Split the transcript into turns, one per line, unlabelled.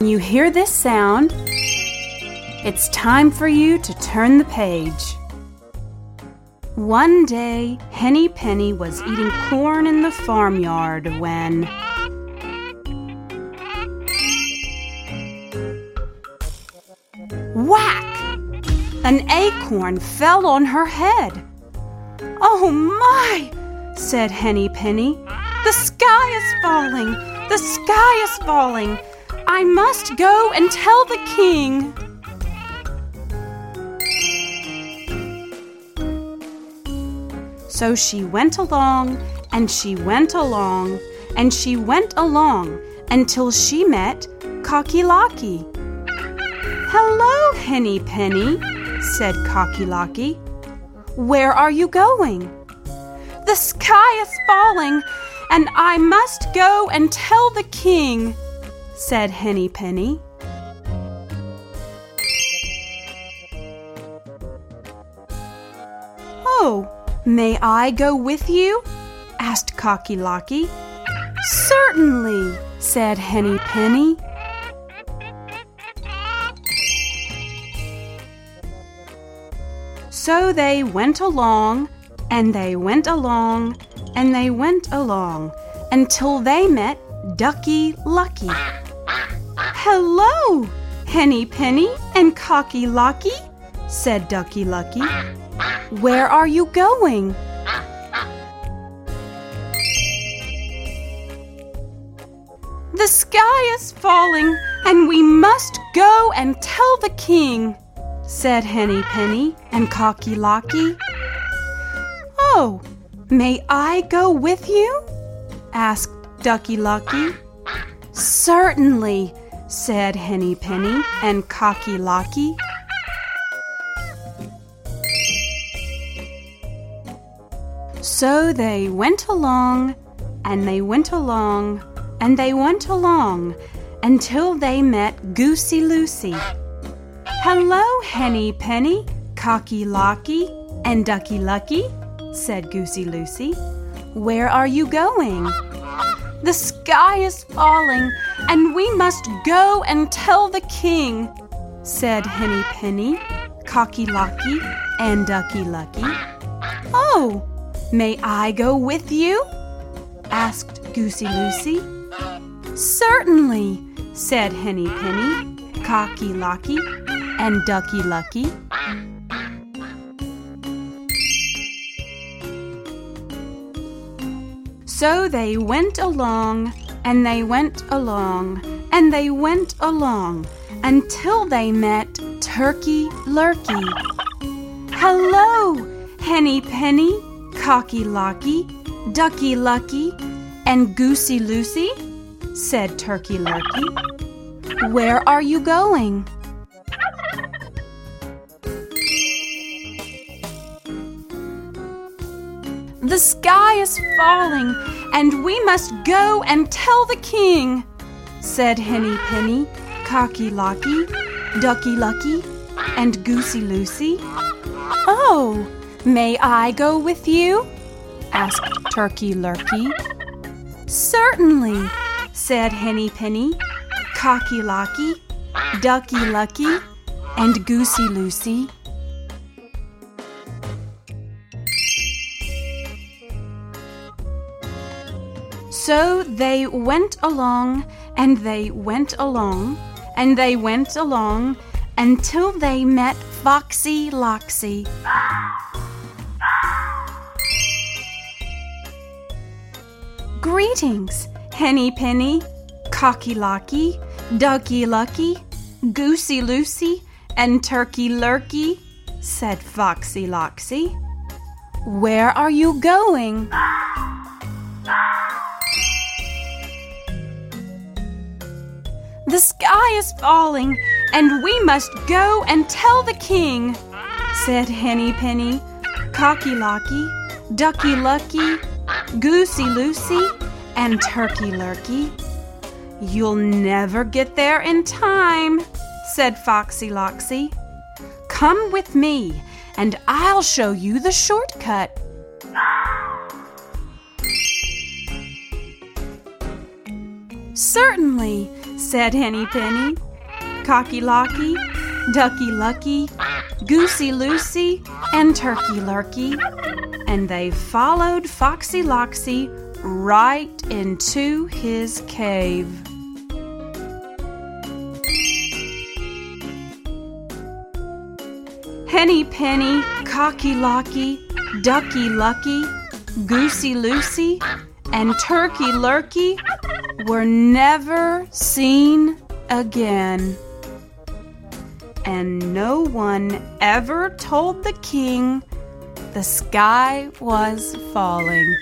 When you hear this sound, it's time for you to turn the page. One day, Henny Penny was eating corn in the farmyard when. Whack! An acorn fell on her head. Oh my! said Henny Penny. The sky is falling! The sky is falling! I must go and tell the king. So she went along and she went along and she went along until she met Cocky Locky. Hello, Henny Penny, said Cocky Locky. Where are you going? The sky is falling, and I must go and tell the king, said Henny Penny. Oh, may I go with you? asked Cocky Locky. Certainly, said Henny Penny. So they went along, and they went along, and they went along until they met Ducky Lucky. Hello, Henny Penny and Cocky Locky, said Ducky Lucky. Where are you going? The sky is falling, and we must go and tell the king, said Henny Penny and Cocky Locky. Oh, may I go with you? asked Ducky Lucky. Certainly, said Henny Penny and Cocky Locky. So they went along, and they went along, and they went along until they met Goosey Loosey. Hello, Henny Penny, Cocky Locky, and Ducky Lucky, said Goosey Loosey. Where are you going? The sky is falling, and we must go and tell the king, said Henny Penny, Cocky Locky, and Ducky Lucky. Oh, may I go with you? asked Goosey Loosey. Certainly, said Henny Penny, Cocky Locky, and Ducky Lucky. So they went along, and they went along, and they went along until they met Turkey Lurkey. Hello, Henny Penny, Cocky Locky, Ducky Lucky, and Goosey Loosey, said Turkey Lurkey. Where are you going? The sky is falling, and we must go and tell the king, said Henny Penny, Cocky Locky, Ducky Lucky, and Goosey Loosey. Oh, may I go with you? asked Turkey Lurkey. Certainly, said Henny Penny, Cocky Locky, Ducky Lucky, and Goosey Loosey. So they went along and they went along and they went along until they met Foxy Loxy. Greetings, Henny Penny, Cocky Locky, Ducky Lucky, Goosey Loosey, and Turkey Lurkey, said Foxy Loxy. Where are you going? Sky is falling, and we must go and tell the king, said Henny Penny, Cocky Locky, Ducky Lucky, Goosey Loosey, and Turkey Lurkey. You'll never get there in time, said Foxy Loxy. Come with me, and I'll show you the shortcut. Certainly, said Henny Penny. Cocky Locky, Ducky Lucky, Goosey Loosey, and Turkey Lurkey. And they followed Foxy Loxy right into his cave. Henny Penny, Cocky Locky, Ducky Lucky, Goosey Loosey, and Turkey Lurkey were never seen again. And no one ever told the king the sky was falling.